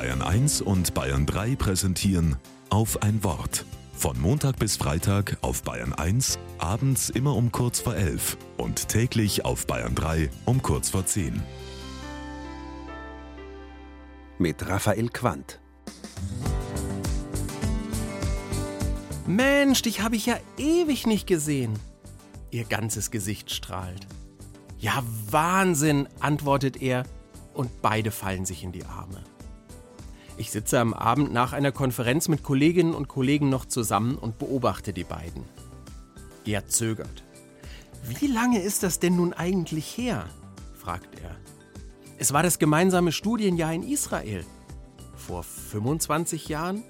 Bayern 1 und Bayern 3 präsentieren auf ein Wort. Von Montag bis Freitag auf Bayern 1, abends immer um kurz vor 11 und täglich auf Bayern 3 um kurz vor 10. Mit Raphael Quandt. Mensch, dich habe ich ja ewig nicht gesehen. Ihr ganzes Gesicht strahlt. Ja, Wahnsinn, antwortet er, und beide fallen sich in die Arme. Ich sitze am Abend nach einer Konferenz mit Kolleginnen und Kollegen noch zusammen und beobachte die beiden. Gerd zögert. Wie lange ist das denn nun eigentlich her? fragt er. Es war das gemeinsame Studienjahr in Israel. Vor 25 Jahren?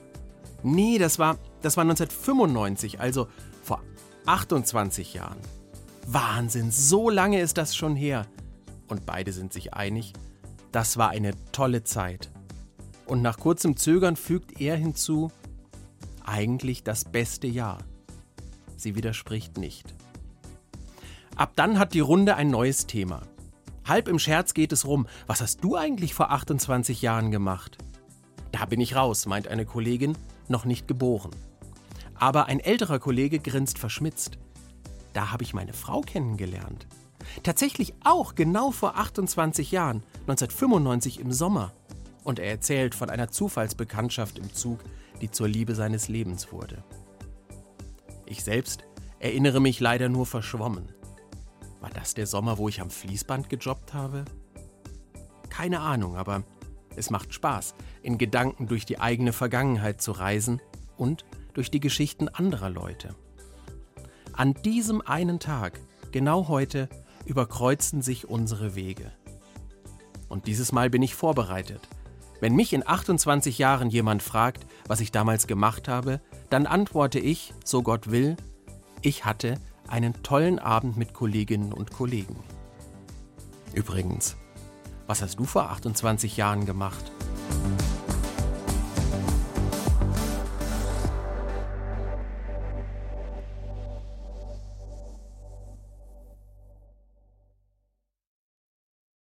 Nee, das war, das war 1995, also vor 28 Jahren. Wahnsinn, so lange ist das schon her. Und beide sind sich einig, das war eine tolle Zeit. Und nach kurzem Zögern fügt er hinzu, eigentlich das beste Jahr. Sie widerspricht nicht. Ab dann hat die Runde ein neues Thema. Halb im Scherz geht es rum, was hast du eigentlich vor 28 Jahren gemacht? Da bin ich raus, meint eine Kollegin, noch nicht geboren. Aber ein älterer Kollege grinst verschmitzt. Da habe ich meine Frau kennengelernt. Tatsächlich auch genau vor 28 Jahren, 1995 im Sommer. Und er erzählt von einer Zufallsbekanntschaft im Zug, die zur Liebe seines Lebens wurde. Ich selbst erinnere mich leider nur verschwommen. War das der Sommer, wo ich am Fließband gejobbt habe? Keine Ahnung, aber es macht Spaß, in Gedanken durch die eigene Vergangenheit zu reisen und durch die Geschichten anderer Leute. An diesem einen Tag, genau heute, überkreuzen sich unsere Wege. Und dieses Mal bin ich vorbereitet. Wenn mich in 28 Jahren jemand fragt, was ich damals gemacht habe, dann antworte ich, so Gott will, ich hatte einen tollen Abend mit Kolleginnen und Kollegen. Übrigens, was hast du vor 28 Jahren gemacht?